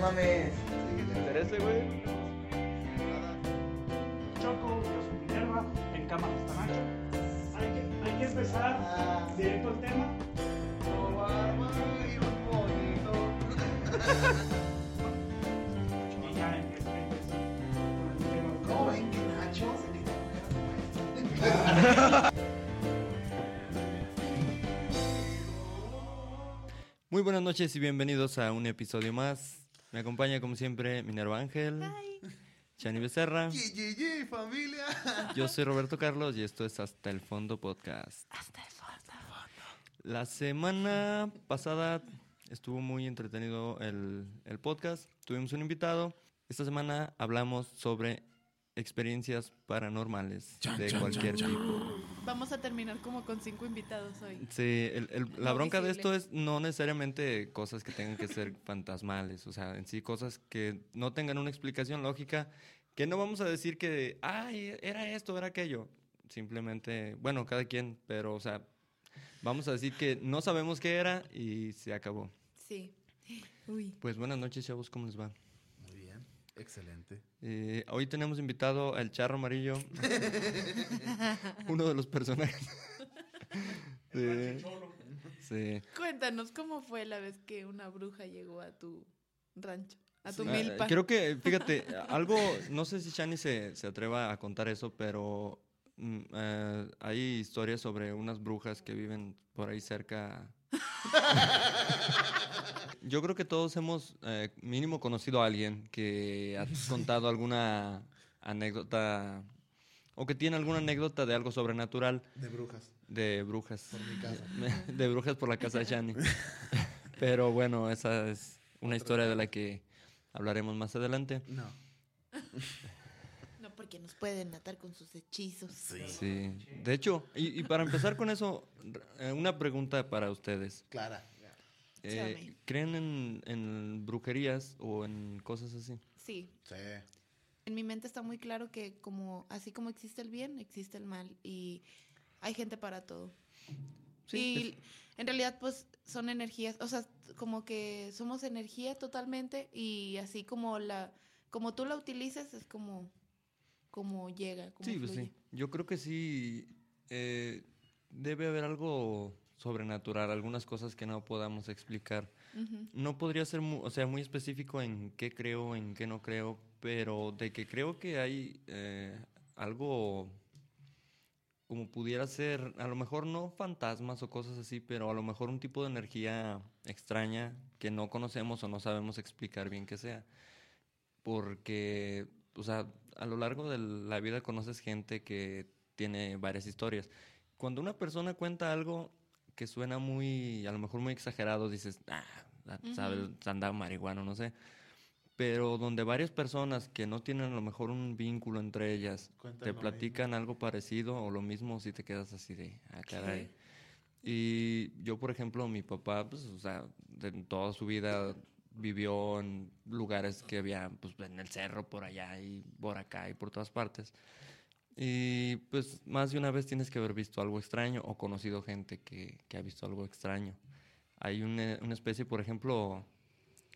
no mames. ¿Te interesa, güey? Choco, yo soy Minerva, en cámara está Nacho. Hay que, hay que empezar directo al tema. Y ya empieza, empieza con el tema. ¿Cómo ven que Nacho se Muy buenas noches y bienvenidos a un episodio más. Me acompaña como siempre Minerva Ángel, Chani Becerra. Yeyeye, familia. Yo soy Roberto Carlos y esto es Hasta el Fondo Podcast. Hasta el fondo. La semana pasada estuvo muy entretenido el, el podcast. Tuvimos un invitado. Esta semana hablamos sobre experiencias paranormales de cualquier tipo. Vamos a terminar como con cinco invitados hoy. Sí, el- el- la No bronca de visible. esto es no necesariamente cosas que tengan que ser fantasmales, o sea, en sí cosas que no tengan una explicación lógica, que no vamos a decir que, ay, era esto, era aquello. Simplemente, bueno, cada quien, pero, o sea, vamos a decir que no sabemos qué era y se acabó. Sí. Uy. Pues buenas noches, chavos, ¿cómo les va? Muy bien, excelente. Eh, hoy tenemos invitado al Charro Amarillo, uno de los personajes. de- sí. Cuéntanos cómo fue la vez que una bruja llegó a tu rancho, a tu Ah, milpa. creo que, fíjate, algo, no sé si Shani se, se atreva a contar eso, pero mm, eh, hay historias sobre unas brujas que viven por ahí cerca. Yo creo que todos hemos eh, mínimo conocido a alguien que ha contado alguna anécdota o que tiene alguna anécdota de algo sobrenatural De brujas, de brujas. por mi casa. De brujas por la casa de Shani. Pero bueno, esa es una historia de la que hablaremos más adelante. No. No, porque nos pueden matar con sus hechizos. Sí. Sí. De hecho, y, y para empezar con eso, eh, una pregunta para ustedes. Clara. Eh. ¿Creen en, en brujerías o en cosas así? Sí. Sí. En mi mente está muy claro que como así como existe el bien, existe el mal y hay gente para todo. Sí, y en realidad pues son energías, o sea, como que somos energía totalmente y así como la como tú la utilices es como como llega, como Sí, pues sí. Yo creo que sí eh, debe haber algo sobrenatural, algunas cosas que no podamos explicar. Ujú. No podría ser, mu- o sea, muy específico en qué creo, en qué no creo, pero de que creo que hay eh, algo como pudiera ser, a lo mejor no fantasmas o cosas así, pero a lo mejor un tipo de energía extraña que no conocemos o no sabemos explicar bien qué sea. Porque, o sea, a lo largo de la vida conoces gente que tiene varias historias. Cuando una persona cuenta algo que suena muy, a lo mejor muy exagerado, dices, ah, sabe, anda marihuano, no sé. Pero donde varias personas que no tienen a lo mejor un vínculo entre ellas Cuentan te platican algo parecido o lo mismo, si te quedas así de, ah, caray. Y yo, por ejemplo, mi papá, pues, o sea, de toda su vida vivió en lugares que había, pues, en el cerro, por allá y por acá y por todas partes. Y pues más de una vez tienes que haber visto algo extraño o conocido gente que, que ha visto algo extraño. Hay una, una especie, por ejemplo,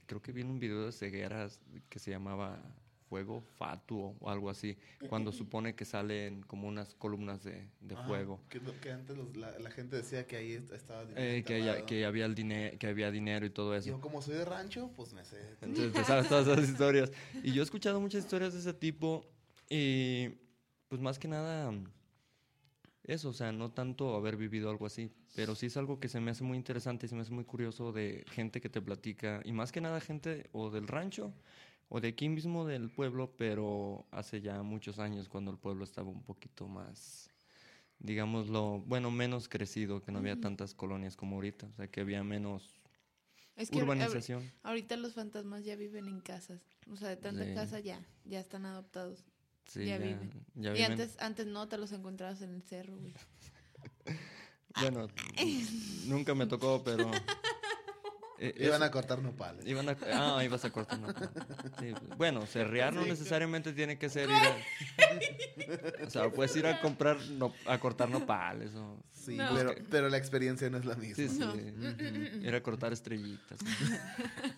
creo que vi en un video de cegueras que se llamaba Fuego Fatuo o algo así, cuando supone que salen como unas columnas de, de Ajá, fuego. Que, que antes los- la, la gente decía que ahí est- estaba dinero Eh, que, haya- que había el dinero que había dinero y todo eso Yo como soy de rancho, pues me sé. entonces te sabes todas esas historias y yo he escuchado muchas historias de ese tipo y pues más que nada eso o sea no tanto haber vivido algo así pero sí es algo que se me hace muy interesante y se me hace muy curioso de gente que te platica y más que nada gente o del rancho o de aquí mismo del pueblo pero hace ya muchos años cuando el pueblo estaba un poquito más digámoslo bueno menos crecido que no había tantas colonias como ahorita o sea que había menos Es que urbanización ahorita los fantasmas ya viven en casas, o sea, de tanta Sí. casa ya, ya están adoptados. Sí, Ya ya, viven. ya y viven. antes antes no te los encontrabas en el cerro, güey. Bueno, nunca me tocó, pero. eh, Iban eso- a cortar nopales. Iban a. Ah, ibas a cortar nopal. Sí, pues, bueno, serrear no necesariamente tiene que ser ir a. O sea, puedes ir a comprar, no- a cortar nopales o. Sí, No. pero, pero la experiencia no es la misma. Sí, sí. No. Ir a cortar estrellitas.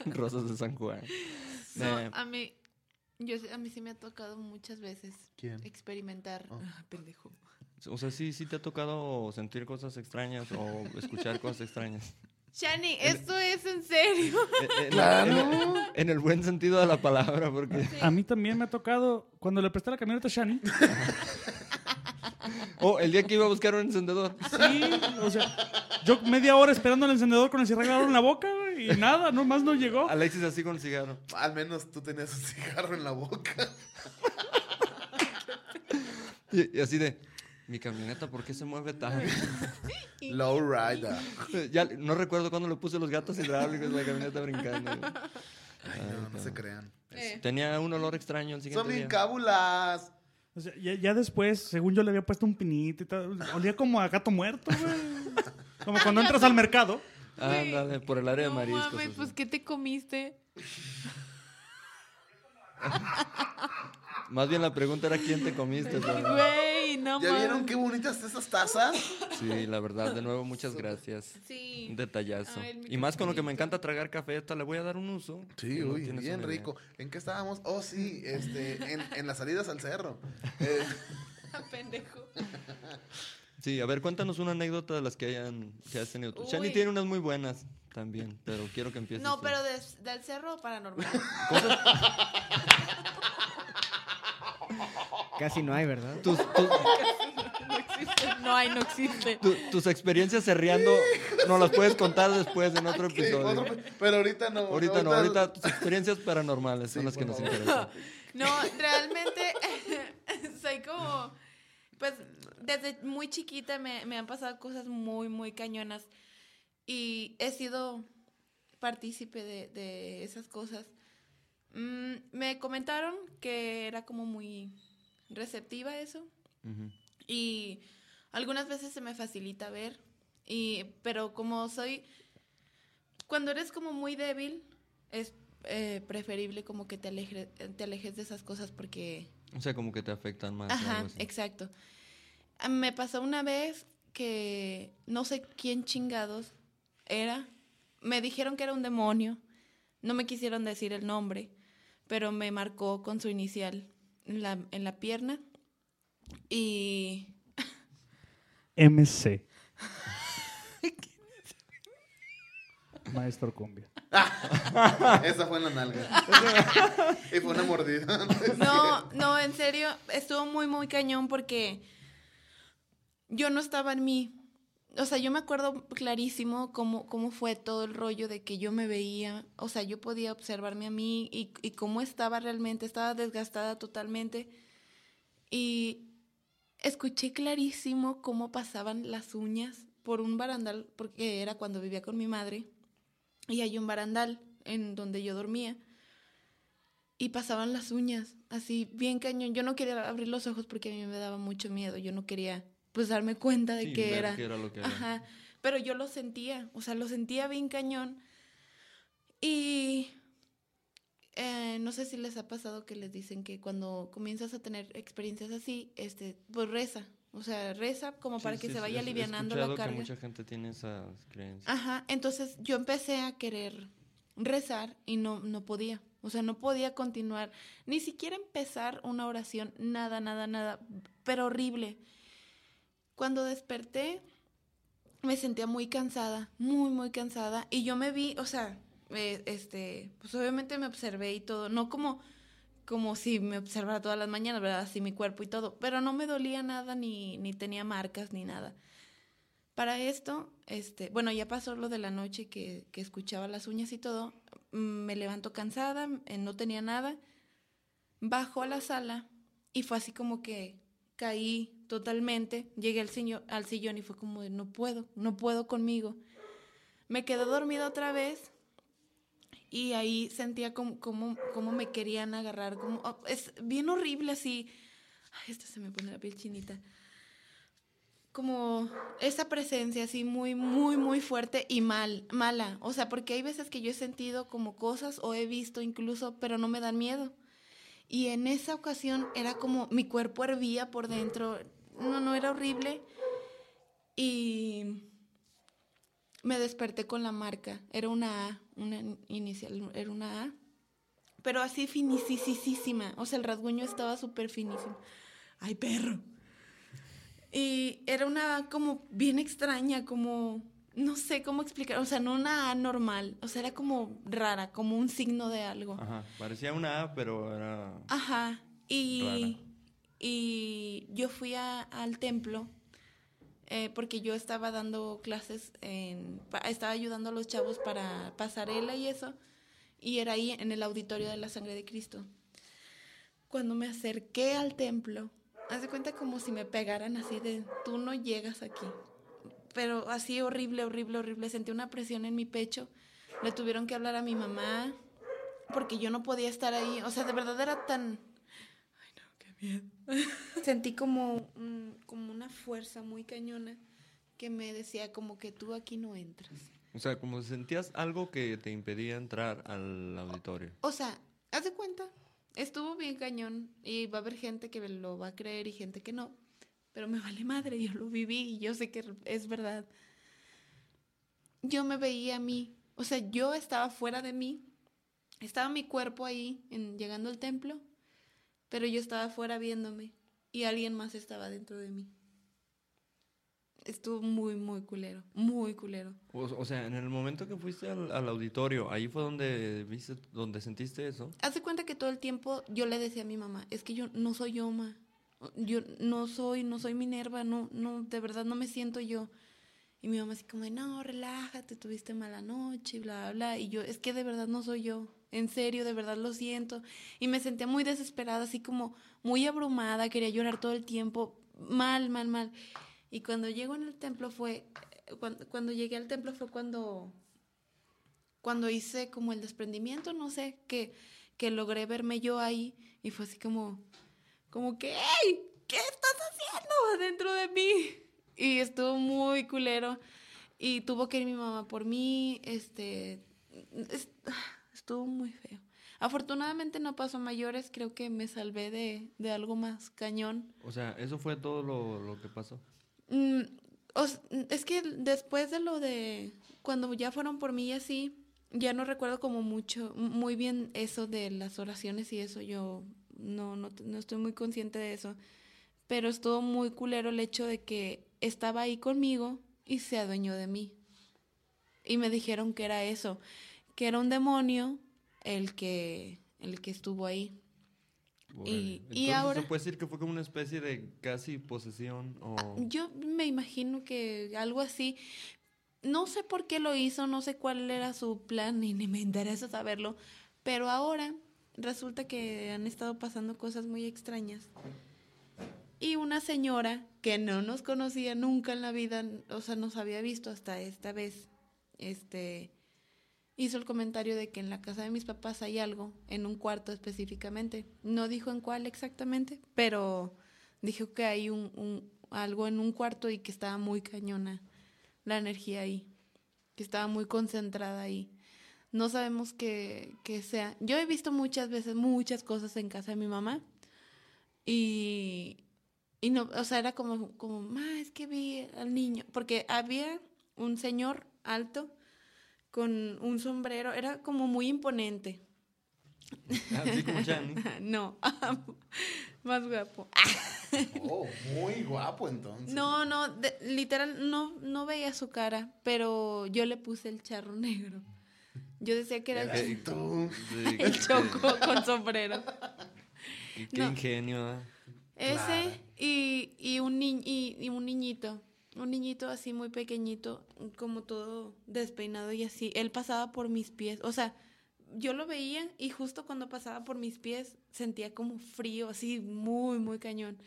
Rosas de San Juan. No, Eh, a mí, yo, sí- a mí sí me ha tocado muchas veces ¿Quién? experimentar. Oh. Ah, pendejo. o sea, sí, sí te ha tocado sentir cosas extrañas o escuchar cosas extrañas. Shani, esto es en serio. En- en- en, el, en el buen sentido de la palabra, porque... A mí también me ha tocado, cuando le presté la camioneta a Shani, Oh, el día que iba a buscar un encendedor. sí, o sea, yo media hora esperando el encendedor con el cigarro en la boca güey, y nada, nomás no llegó. Alexis así con el cigarro. Al menos tú tenías un cigarro en la boca. Y, y así de, mi camioneta, ¿por qué se mueve tan? Low rider. ya no recuerdo cuándo le puse los gatos hidráulicos la camioneta brincando. Ay, no, no se crean. Eh, Tenía un olor extraño el siguiente Son bien cábulas. O sea, ya, ya después, según yo le había puesto un pinito y tal, olía como a gato muerto, güey. Como cuando entras al mercado. Ándale, por el área no de mariscos. mames, pues ¿qué te comiste? Más bien la pregunta era quién te comiste. Güey, no ¿Ya vieron qué bonitas esas tazas? Sí, la verdad, de nuevo, muchas gracias. Sí. Un detallazo. Ver, Y más con lo que me encanta tragar café, esta le voy a dar un uso. Sí, no uy, bien rico. ¿En qué estábamos? Oh, sí, este, en, en las salidas al cerro. Eh, Pendejo. Sí, a ver, cuéntanos una anécdota de las que hayan que hayas tenido tú. Shani tiene unas muy buenas también, pero quiero que empieces. No, tú. pero del cerro paranormal. Casi no hay, ¿verdad? Tus, tus- No existe. No hay, no existe. tu- tus experiencias cerreando nos las puedes contar después en otro sí, episodio. otro- pero ahorita no. Ahorita no, ahorita tus experiencias paranormales son Sí, las que por nos favor. interesan. No, realmente soy como, pues desde muy chiquita me, me han pasado cosas muy, muy cañonas. Y he sido partícipe de, de esas cosas. Mm, me comentaron que era como muy receptiva a eso y algunas veces se me facilita ver, y, pero como soy, cuando eres como muy débil, es eh, preferible como que te, aleje- te alejes de esas cosas porque... O sea, como que te afectan más. Ajá, algo así. exacto. Ah, Me pasó una vez que no sé quién chingados era. Me dijeron que era un demonio. No me quisieron decir el nombre, pero me marcó con su inicial en la, en la pierna. Y MC. Maestro Cumbia. Esa fue en la nalga. y fue una mordida. No, no, en serio, estuvo muy, muy cañón porque yo no estaba en mí. O sea, yo me acuerdo clarísimo cómo, cómo fue todo el rollo de que yo me veía, o sea, yo podía observarme a mí y, y cómo estaba realmente, estaba desgastada totalmente. Y escuché clarísimo cómo pasaban las uñas por un barandal, porque era cuando vivía con mi madre, y hay un barandal en donde yo dormía y pasaban las uñas, así bien cañón. Yo no quería abrir los ojos porque a mí me daba mucho miedo. Yo no quería pues darme cuenta de Sí, que ver era. qué era lo que era. Ajá. Pero yo lo sentía, o sea, lo sentía bien cañón. Y eh, no sé si les ha pasado que les dicen que cuando comienzas a tener experiencias así, este, pues reza. O sea, reza como Sí, para que sí, se sí, vaya he alivianando la que carga. mucha gente tiene esas creencias. Ajá, entonces yo empecé a querer rezar y no, no podía. O sea, no podía continuar, ni siquiera empezar una oración, nada, nada, nada, pero horrible. Cuando desperté, me sentía muy cansada, muy, muy cansada, y yo me vi, o sea, eh, este, pues obviamente me observé y todo, no como, como si me observara todas las mañanas, ¿verdad? Así mi cuerpo y todo, pero no me dolía nada, ni, ni tenía marcas, ni nada. Para esto, este, bueno, ya pasó lo de la noche que, que escuchaba las uñas y todo. Me levanto cansada, eh, no tenía nada. Bajo a la sala y fue así como que caí totalmente. Llegué al, siño- al sillón y fue como no puedo, no puedo conmigo. Me quedé dormida otra vez y ahí sentía como, como, como me querían agarrar. Como, oh, es bien horrible así. Ay, esta se me pone la piel chinita como esa presencia así muy, muy, muy fuerte y mal, mala. O sea, porque hay veces que yo he sentido como cosas o he visto incluso, pero no me dan miedo. Y en esa ocasión era como mi cuerpo hervía por dentro. No, no, era horrible. Y me desperté con la marca. Era una A, una inicial, era una A. pero así finisísima. O sea, el rasguño estaba súper finísimo. ¡Ay, perro! Y era una como bien extraña, como no sé cómo explicar, o sea, no una A normal, o sea, era como rara, como un signo de algo. Ajá, parecía una A, pero era... Ajá, y, Rara. y yo fui a- al templo eh, porque yo estaba dando clases, en, estaba ayudando a los chavos para pasarela y eso, y era ahí en el auditorio de la sangre de Cristo. Cuando me acerqué al templo, haz de cuenta como si me pegaran así de, tú no llegas aquí. Pero así horrible, horrible, horrible. Sentí una presión en mi pecho. Le tuvieron que hablar a mi mamá porque yo no podía estar ahí. O sea, de verdad era tan... Miedo. Sentí como, como una fuerza muy cañona que me decía como que tú aquí no entras. O sea, como sentías algo que te impedía entrar al auditorio. O sea, haz de cuenta, estuvo bien cañón y va a haber gente que lo va a creer y gente que no, pero me vale madre, yo lo viví y yo sé que es verdad. Yo me veía a mí, o sea, yo estaba fuera de mí, estaba mi cuerpo ahí, en, llegando al templo, pero yo estaba fuera viéndome y alguien más estaba dentro de mí. Estuvo muy, muy culero, muy culero. O, o sea, en el momento que fuiste al, al auditorio, ahí fue donde viste, donde sentiste eso. Haz de cuenta que todo el tiempo yo le decía a mi mamá, es que yo no soy yo, ma. Yo no soy, no soy Minerva, no, no, de verdad no me siento yo. Y mi mamá así como, no, relájate, tuviste mala noche, bla, bla. Y yo, es que de verdad no soy yo. En serio, de verdad lo siento. Y me sentía muy desesperada, así como muy abrumada, quería llorar todo el tiempo. Mal, mal, mal. Y cuando llego en el templo fue, cuando, cuando llegué al templo fue cuando cuando hice como el desprendimiento, no sé, que, que logré verme yo ahí y fue así como, como que, ¡hey! ¿Qué estás haciendo dentro de mí? Y estuvo muy culero y tuvo que ir mi mamá por mí, este, es- estuvo muy feo. Afortunadamente no pasó a mayores, creo que me salvé de, de algo más cañón. O sea, eso fue todo lo, lo que pasó. Mm, os- es que después de lo de cuando ya fueron por mí y así, ya no recuerdo como mucho, muy bien eso de las oraciones y eso, yo no, no, no estoy muy consciente de eso, pero estuvo muy culero el hecho de que estaba ahí conmigo y se adueñó de mí. Y me dijeron que era eso, que era un demonio el que, el que estuvo ahí. Y- y Entonces, ahora- ¿Se puede decir que fue como una especie de casi posesión o... Yo me imagino que algo así. No sé por qué lo hizo, no sé cuál era su plan, ni, ni me interesa saberlo. Pero ahora resulta que han estado pasando cosas muy extrañas. Y una señora que no nos conocía nunca en la vida, o sea, nos había visto hasta esta vez, este, hizo el comentario de que en la casa de mis papás hay algo, en un cuarto específicamente. No dijo en cuál exactamente, pero dijo que hay un, algo en un cuarto y que estaba muy cañona la energía ahí, que estaba muy concentrada ahí. No sabemos qué, qué sea. Yo he visto muchas veces muchas cosas en casa de mi mamá y, y no, o sea, era como, como, ma, es que vi al niño, porque había un señor alto con un sombrero, era como muy imponente. Así como Chani. no, más guapo. Oh, muy guapo entonces. No, no, de- literal, no, no veía su cara, pero yo le puse el charro negro. Yo decía que era el, tú. Sí, el choco con sombrero. y Qué No. ingenio, ¿eh? Ese Claro. y, y, un ni- y, y un niñito, un niñito así muy pequeñito, como todo despeinado y así. Él pasaba por mis pies, o sea, yo lo veía y justo cuando pasaba por mis pies sentía como frío, así muy, muy cañón.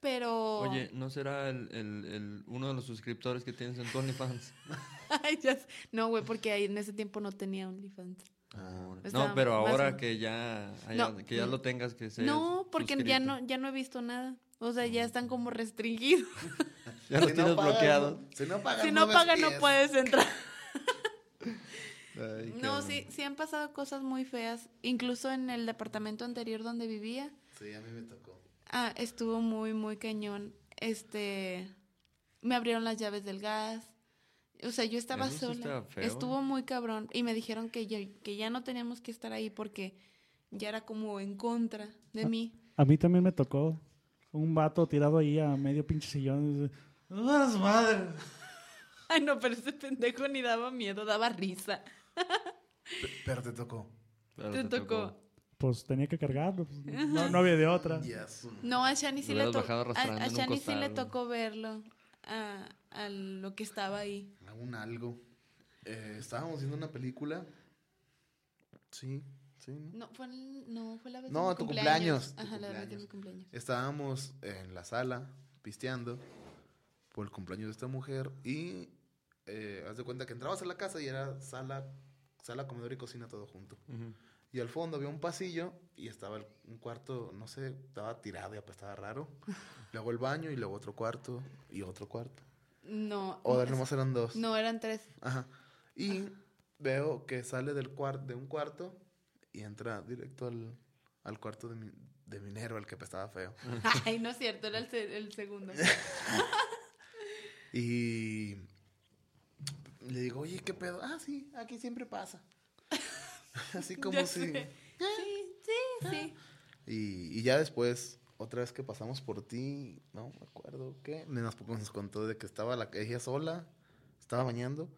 Pero... Oye, ¿no será el, el, el- uno de los suscriptores que tienes en tu OnlyFans? No, güey, porque ahí en ese tiempo no tenía OnlyFans. Ah, No, pero ahora que ya, haya- No, que ya lo tengas que ser No, porque ya no, ya no he visto nada. O sea, ya están como restringidos. Ya los Si no tienes pagas, bloqueados. Si no pagas, si no puedes entrar. Ay, No, sí, sí han pasado cosas muy feas. Incluso en el departamento anterior donde vivía, Sí, a mí me tocó. ah, estuvo muy, muy cañón. Este, me abrieron las llaves del gas. O sea, yo estaba Eso sola. Estuvo muy cabrón. Y me dijeron que ya, que ya no teníamos que estar ahí porque ya era como en contra de mí. A mí también me tocó un vato tirado ahí a medio pinche sillón. "No eres madre. Ay, no, pero ese pendejo ni daba miedo, daba risa. Pe- Pero te tocó. Pero Te tocó. Pues tenía que cargarlo. pues, no, no había de otra. Yes. No, a Shani sí le tocó. A, a Shani sí le tocó verlo. A, a lo que estaba ahí. Un algo. Eh, estábamos viendo una película. Sí, sí. ¿no? No, fue, el- no, fue la vez No, de mi tu cumpleaños. cumpleaños, tu Ajá, la vez de mi cumpleaños. cumpleaños. Estábamos en la sala pisteando por el cumpleaños de esta mujer y eh, haz de cuenta que entrabas a la casa y era sala, sala, comedor y cocina todo junto. Ujú. Y al fondo había un pasillo y estaba el- un cuarto, no sé, estaba tirado y apestaba raro. Luego el baño y luego otro cuarto y otro cuarto. No. O nomás eran dos. No, eran tres. Ajá. Y veo que sale del cuar de un cuarto y entra directo al, al cuarto de mi, de minero, el que estaba feo. Ay, no es cierto, era el, se- el segundo. Y le digo, oye, ¿qué pedo? Ah, sí, aquí siempre pasa. Así como si... Sí, sí, sí. Y, y ya después, otra vez que pasamos por ti, no me acuerdo qué, nos, nos contó de que estaba la, ella sola, estaba bañando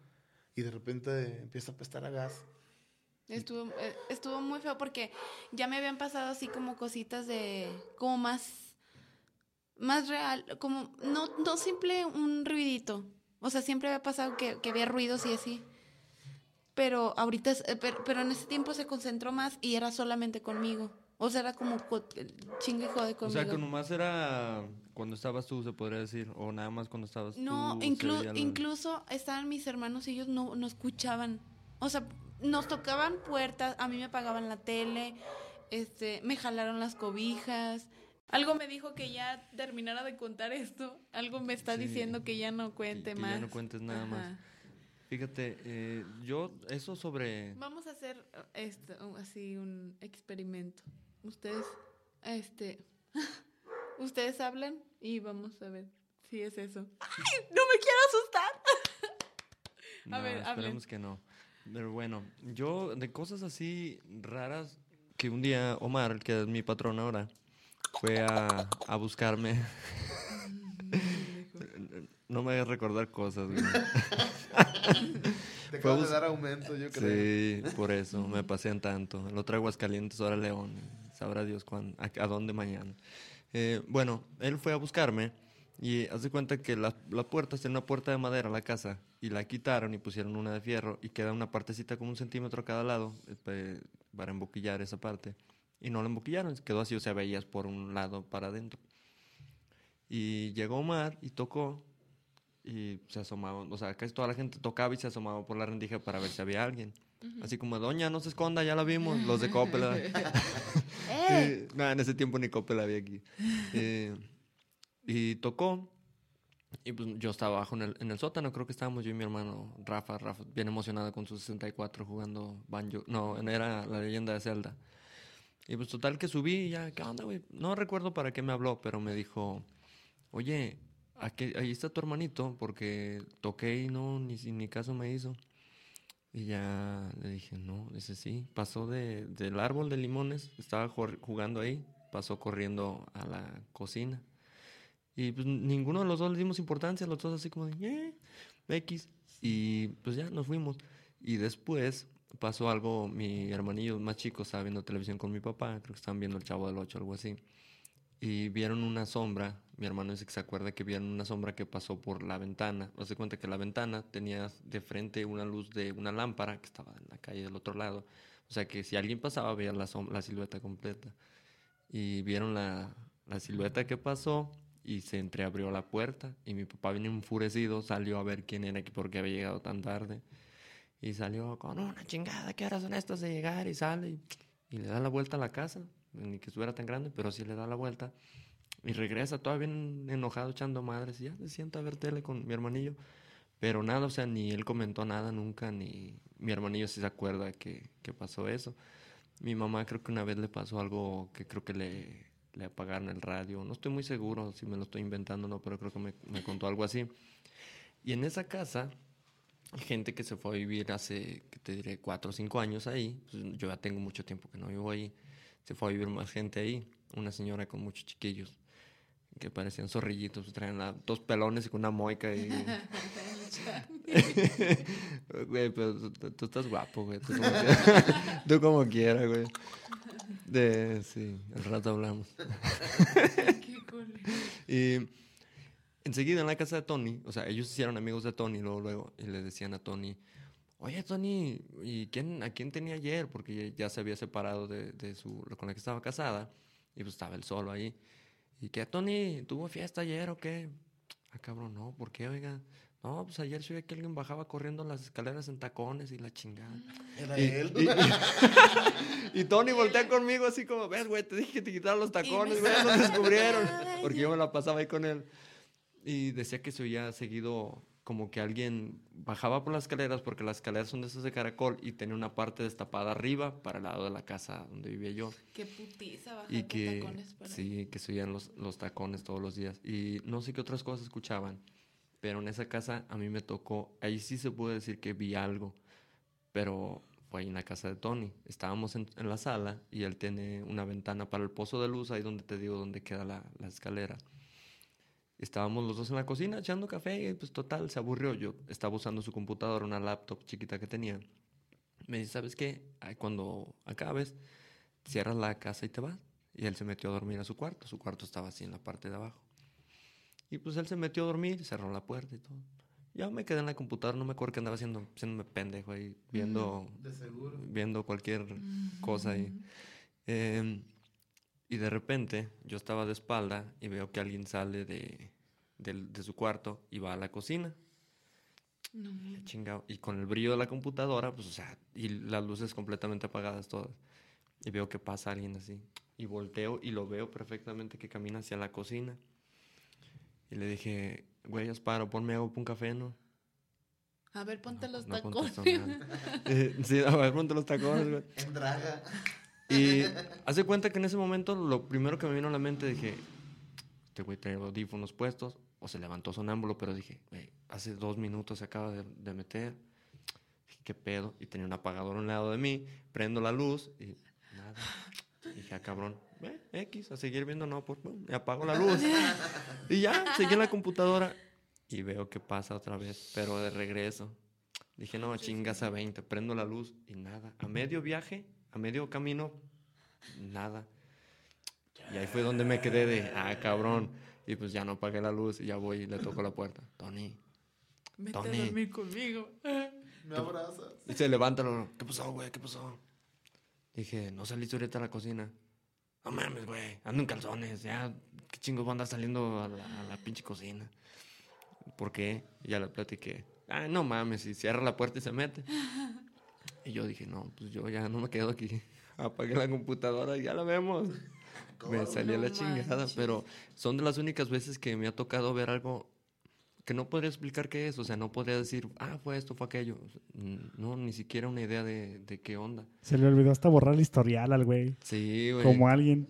y de repente empieza a apestar a gas. Estuvo, eh, estuvo muy feo porque ya me habían pasado así como cositas de, como más, más real, como, no, no simple un ruidito. O sea, siempre había pasado que, que había ruidos y así. Pero ahorita, eh, pero, pero en ese tiempo se concentró más y era solamente conmigo. O sea, era como co- chingue jode O conmigo. sea, que nomás era cuando estabas tú, se podría decir, o nada más cuando estabas No, tú. inclu- incluso estaban mis hermanos y ellos no, no escuchaban. O sea, nos tocaban puertas, a mí me apagaban la tele, este, me jalaron las cobijas. Algo me dijo que ya terminara de contar esto. Algo me está Sí. diciendo que ya no cuente que ya más. no cuentes nada más. Fíjate, eh, yo, eso sobre... Vamos a hacer esto, así un experimento. Ustedes, este, ustedes hablan y vamos a ver si es eso. ¡Ay! No me quiero asustar. No, ver, hablen. esperemos que no. Pero bueno, yo de cosas así raras que un día Omar, el que es mi patrón ahora, fue a, a buscarme. no me hagas recordar cosas, güey. Te Fue a acabas de dar aumento, yo creo. Sí, por eso me pasean tanto. El otro Aguascalientes, ahora León. Sabrá Dios cuándo, a, a dónde mañana. Eh, bueno, él fue a buscarme y hace cuenta que la- las puertas tienen una puerta de madera la casa y la quitaron y pusieron una de fierro y queda una partecita como un centímetro a cada lado eh, para emboquillar esa parte. Y no la emboquillaron, quedó así, o sea, veías por un lado para adentro. Y llegó Omar y tocó y se asomaba, o sea, casi toda la gente tocaba y se asomaba por la rendija para ver si había alguien. Así como, doña, no se esconda, ya la vimos, los de Coppel. no, en ese tiempo ni Coppel había aquí. Eh, y tocó, y pues yo estaba abajo en el, en el sótano, creo que estábamos yo y mi hermano Rafa, Rafa, bien emocionado con su 64 jugando banjo, no, era la leyenda de Zelda. Y pues total que subí y ya, ¿qué onda, güey? No recuerdo para qué me habló, pero me dijo, oye, aquí, ahí está tu hermanito, porque toqué y no, ni, ni caso me hizo. Y ya le dije, no, dice sí. Pasó de, del árbol de limones, estaba jugando ahí, pasó corriendo a la cocina. Y pues ninguno de los dos le dimos importancia, los dos así como de, eh, X. Y pues ya nos fuimos. Y después pasó algo, mi hermanillo más chico estaba viendo televisión con mi papá, creo que estaban viendo el Chavo del Ocho, algo así. Y vieron una sombra, mi hermano dice que se acuerda que vieron una sombra que pasó por la ventana. O se cuenta que la ventana tenía de frente una luz de una lámpara que estaba en la calle del otro lado. O sea que si alguien pasaba veía la, som- la silueta completa. Y vieron la, la silueta que pasó y se entreabrió la puerta. Y mi papá vino enfurecido, salió a ver quién era y por qué había llegado tan tarde. Y salió con una chingada, ¿qué horas son estas de llegar? Y sale y, y le da la vuelta a la casa. Ni que estuviera tan grande, pero sí le da la vuelta. Y regresa todavía bien enojado echando madres. Y ya se sienta a ver tele con mi hermanillo. Pero nada, o sea, ni él comentó nada nunca, ni mi hermanillo sí se acuerda que, que pasó eso. Mi mamá creo que una vez le pasó algo que creo que le, le apagaron el radio. No estoy muy seguro si me lo estoy inventando o no, pero creo que me, me contó algo así. Y en esa casa gente que se fue a vivir hace, que te diré, cuatro o cinco años ahí. Pues, yo ya tengo mucho tiempo que no vivo ahí. Se fue a vivir más gente ahí. Una señora con muchos chiquillos que parecían zorrillitos, pues, traían dos pelones y con una moica. Y... güey, pero tú, tú estás guapo, güey. Tú como quieras, Tú como quieras, güey. De, sí, al rato hablamos. Qué cool. Y enseguida en la casa de Tony, o sea, ellos se hicieron amigos de Tony luego, luego, y le decían a Tony, oye Tony, ¿y quién, a quién tenía ayer? Porque ya, se había separado de, de su, con la que estaba casada, y pues estaba él solo ahí. ¿Y qué, Tony? ¿Tuvo fiesta ayer o qué? Ah, cabrón, no, ¿por qué, oiga? No, pues ayer se oía que alguien bajaba corriendo las escaleras en tacones y la chingada. Era Y, él. y- y Tony voltea conmigo así como, ves, güey, te dije que te quitaran los tacones, güey, los descubrieron. Porque yo me la pasaba ahí con él. Y decía que se oía seguido como que alguien bajaba por las escaleras, porque las escaleras son de esas de caracol y tenía una parte destapada arriba para el lado de la casa donde vivía yo. Qué putiza bajar Y que, tacones para sí, que se oían los, los tacones todos los días. Y no sé qué otras cosas escuchaban, pero en esa casa a mí me tocó, ahí sí se puede decir que vi algo, pero fue ahí en la casa de Tony. Estábamos en, en la sala y él tiene una ventana para el pozo de luz, ahí donde te digo, donde queda la, la escalera. Estábamos los dos en la cocina echando café y pues total, se aburrió. Yo estaba usando su computadora, una laptop chiquita que tenía. Me dice, ¿sabes qué? Cuando acabes, cierras la casa y te vas. Y él se metió a dormir a su cuarto. Su cuarto estaba así en la parte de abajo. Y pues él se metió a dormir, cerró la puerta y todo. Yo me quedé en la computadora, no me acuerdo qué andaba haciendo, haciéndome pendejo ahí, viendo, De seguro. viendo cualquier cosa ahí. Em, y de repente yo estaba de espalda y veo que alguien sale de, del- de su cuarto y va a la cocina. No, chingado. Y con el brillo de la computadora, pues, o sea, y las luces completamente apagadas todas. Y veo que pasa alguien así. Y volteo y lo veo perfectamente que camina hacia la cocina. Y le dye, güey, Asparo, ponme agua para un café, ¿no? A ver, ponte No- los no tacones. Eh, sí, a ver, ponte los tacones, güey. En draga. Y hace cuenta que en ese momento lo primero que me vino a la mente dije, este güey trae audífonos puestos o se levantó sonámbulo, pero dije, hace dos minutos se acaba de, de meter. Dije, ¿qué pedo? Y tenía un apagador a un lado de mí, prendo la luz y nada. Dije, ah, cabrón, eh, X, a seguir viendo, no, pues, pum, y apago la luz. Y ya, seguí en la computadora y veo que pasa otra vez, pero de regreso. Dije, no, chingas a 20, prendo la luz y nada. A medio viaje, a medio camino, nada. Y ahí fue donde me quedé de, ah, cabrón. Y pues ya no apagué la luz y ya voy y le toco la puerta. Tony. Vete Tony. a dormir conmigo. Me abrazas. Y se levanta, lo- ¿qué pasó, güey? ¿Qué pasó? Dije, no saliste ahorita a la cocina. No mames, güey, ando en calzones, ya, qué chingos voy a andar saliendo a la, a la pinche cocina. ¿Por qué? Y ya le platiqué. Ah, no mames, y cierra la puerta y se mete. Y yo dije, no, pues yo ya no me quedo aquí. Apagué la computadora y ya la vemos. Me salí a la No chingada, manches. pero son de las únicas veces que me ha tocado ver algo que no podría explicar qué es. O sea, no podría decir, ah, fue esto, fue aquello. No, ni siquiera una idea de, de qué onda. Se le olvidó hasta borrar el historial al güey. Sí, güey. Como alguien.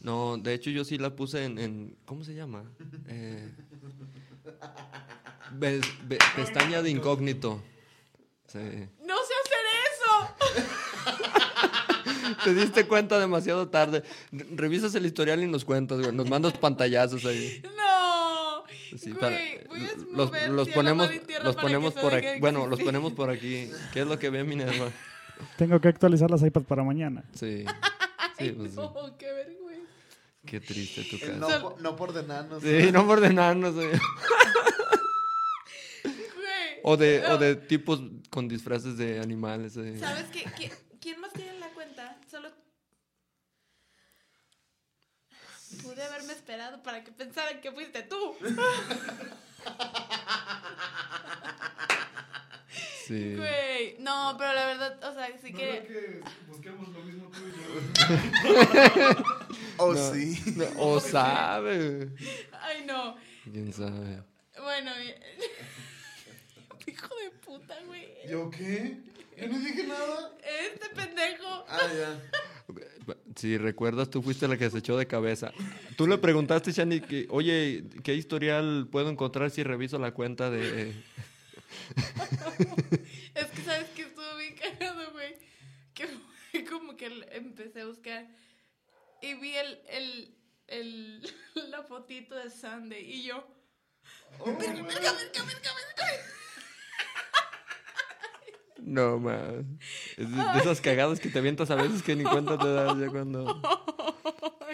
No, de hecho yo sí la puse en, en- ¿cómo se llama? Eh, pestaña de incógnito. Sí. ¡No! Te diste cuenta demasiado tarde. Re- Revisas el historial y nos cuentas, güey. Nos mandas pantallazos ahí. ¡No! Sí, Güey, para- voy a los, los ponemos, los ponemos por aquí. de Bueno, los ponemos por aquí. ¿Qué es lo que ve Minerva? Tengo que actualizar las iPads para mañana. Sí. Sí, pues sí. no, qué vergüenza. Qué triste tu El casa. no, po- no por de nanos. Sí, no por ordenarnos, güey. Güey. O de, o de tipos con disfraces de animales. eh. ¿Sabes qué? ¿Qui- ¿Quién más tiene la cuenta? Solo. Pude haberme esperado para que pensaran que fuiste tú. Sí. Güey. No, pero la verdad, o sea, sí que. busquemos lo mismo tú Oh, No, sí. no, o sabe. Ay, no. ¿Quién sabe? Bueno, hijo de puta, güey. ¿Yo qué? Yo no dije nada. Este pendejo. Ah, ya. Si recuerdas, tú fuiste la que se echó de cabeza. Tú le preguntaste, Shani, que, oye, ¿qué historial puedo encontrar si reviso la cuenta de... Es que sabes que estuvo bien cagado, güey. Que fue como que empecé a buscar y vi el, el, el, la fotito de Sunday y yo. verga, verga, verga, verga, verga. No, más. Es de, de esas cagadas que te avientas a veces que ni cuenta te das ya cuando,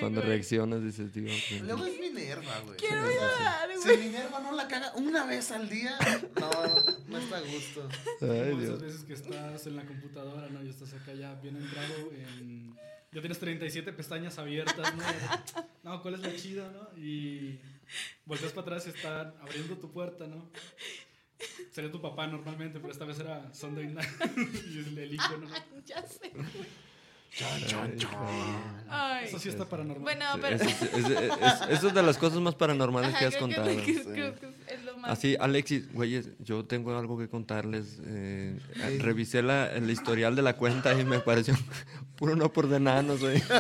cuando reaccionas dices, tío. pues, Luego es Minerva, güey. Quiero llorar, Si güey. Minerva no la caga una vez al día, no, no está a gusto. Ay, Dios. esas veces que estás en la computadora, ¿no? Y estás acá ya bien entrado en... Ya tienes 37 pestañas abiertas, ¿no? No, ¿cuál es la chida, no? Y volteas para atrás y están abriendo tu puerta, ¿no? Sería tu papá normalmente, pero esta vez era Sunday Night y es el icono, ¿no? Ya sé. Ay. Eso sí está paranormal. Bueno, pero. Eso es, es- es- eso es de las cosas más paranormales Ajá, que has contado. que- que- Sí. creo que es lo más. Así, Alexis, güeyes, yo tengo algo que contarles. eh, revisé la, el historial de la cuenta y me pareció puro no por de enanos, güey.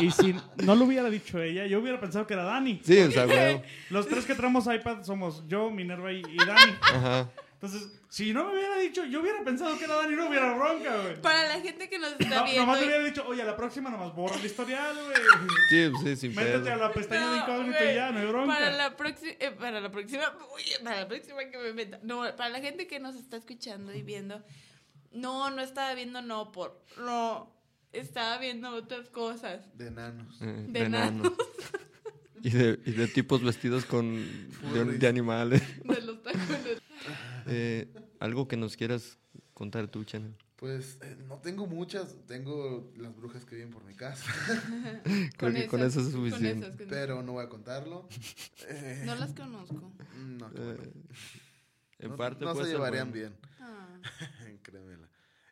Y si no lo hubiera dicho ella, yo hubiera pensado que era Dani. Sí, o sea, güey. Los tres que traemos iPad somos yo, Minerva y, y Dani. Ajá. Entonces, si no me hubiera dicho, yo hubiera pensado que era Dani, no hubiera bronca, güey. Para la gente que nos está No, viendo. nomás le y- hubiera dicho, oye, a la próxima nomás borra el historial, güey. Sí, sí, sin Métete a la pestaña de incógnito y ya, no hay bronca. Para la próxima, eh, para la próxima, uy, para la próxima que me meta. No, para la gente que nos está escuchando y viendo, no, no estaba viendo no por, no, estaba viendo otras cosas. De enanos. Eh, De de enanos. Y de, y de tipos vestidos con de, de animales. De los tacones. Eh, algo que nos quieras contar tú, Chanel. Pues eh, no tengo muchas, tengo las brujas que viven por mi casa, Creo que con eso es con suficiente. esas, con- pero no voy a contarlo. No las conozco. no, Eh, en No- parte no se llevarían bueno. bien, Ah. créemela.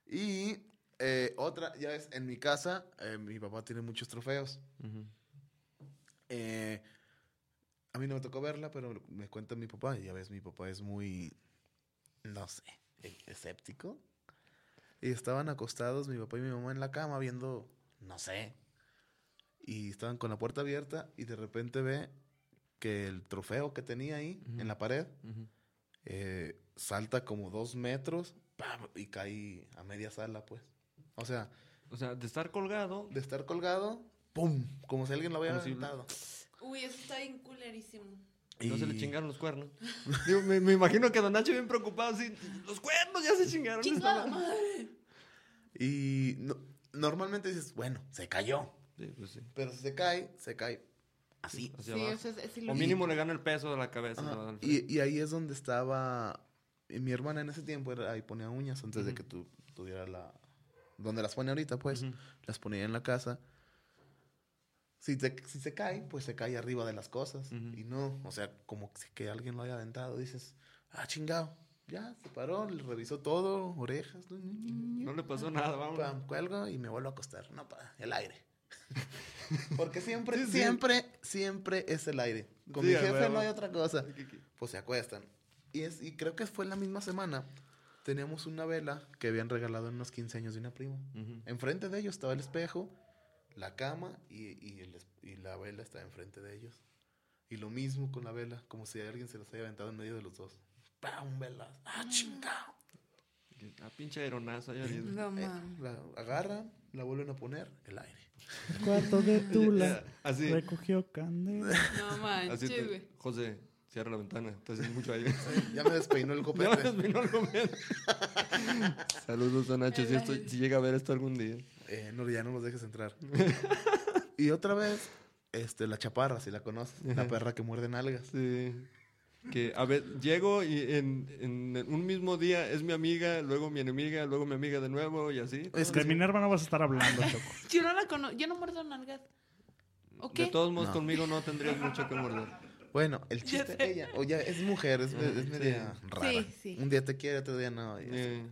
Y eh, otra, ya ves, en mi casa, eh, mi papá tiene muchos trofeos. Eh, a mí no me tocó verla, pero me cuenta mi papá. Y ya ves, mi papá es muy, no sé, e- escéptico. Y estaban acostados mi papá y mi mamá en la cama viendo, no sé. Y estaban con la puerta abierta y de repente ve que el trofeo que tenía ahí en la pared eh, salta como dos metros ¡pam! y cae a media sala, pues. O sea, O sea, de estar colgado. de estar colgado, ¡pum! Como si alguien lo hubiera aventado. Uy, eso está bien culerísimo. No se le Y- chingaron los cuernos. Digo, me, me imagino que Don Nacho bien preocupado así. Los cuernos ya se chingaron. ¡Chingada madre! Y no- normalmente dices, bueno, se cayó. Sí, pues sí. Pero si se cae, se cae así. Sí, eso es, es O mínimo le gana el peso de la cabeza. Y, y ahí es donde estaba y mi hermana en ese tiempo, era, ahí ponía uñas antes de que tu, tuviera la... Donde las pone ahorita, pues, Ujú. las ponía en la casa. Si, te- si se cae, pues se cae arriba de las cosas. Ujú. Y no, o sea, como si que alguien lo haya aventado. Dices, ah, chingado. Ya, se paró, le revisó todo, orejas. No le pasó nada, vamos. Pam, cuelgo y me vuelvo a acostar. No, pa, el aire. Porque siempre, Sí, sí. siempre, siempre es el aire. Con Sí, mi jefe huevo. no hay otra cosa. Pues se acuestan. Y, es, y creo que fue la misma semana. Teníamos una vela que habían regalado en unos 15 años de una prima. Ujú. Enfrente de ellos estaba el espejo, la cama y, y, el y la vela estaba enfrente de ellos. Y lo mismo con la vela, como si alguien se los haya aventado en medio de los dos. ¡Pam! Velas. ¡Ah, chingado! Ah, pinche aeronazo. Ya dices. No, Eh, man. la agarran, la vuelven a poner, el aire. El cuarto de Tula Así. recogió candela. No manches. José, cierra la ventana. Está haciendo mucho aire. Ya me despeinó el Ya copete. me vino algo bien. Saludos, Don Nacho. Si, esto- si llega a ver esto algún día. Eh, no, ya no los dejes entrar. y otra vez, este, la chaparra, si la conoces. La perra que muerde nalgas. Sí. Que, a ver, llego y en, en un mismo día es mi amiga, luego mi enemiga, luego mi amiga de nuevo y así. Es que De Minerva no vas a estar hablando, Choco. Yo no la conozco. Yo no muerdo nalgas. ¿O De todos modos, No. conmigo no tendrías mucho que morder. Bueno, el chiste de ella, o ya es mujer, es, es media Sí. rara. Sí, sí. Un día te quiere, otro día no. Eh,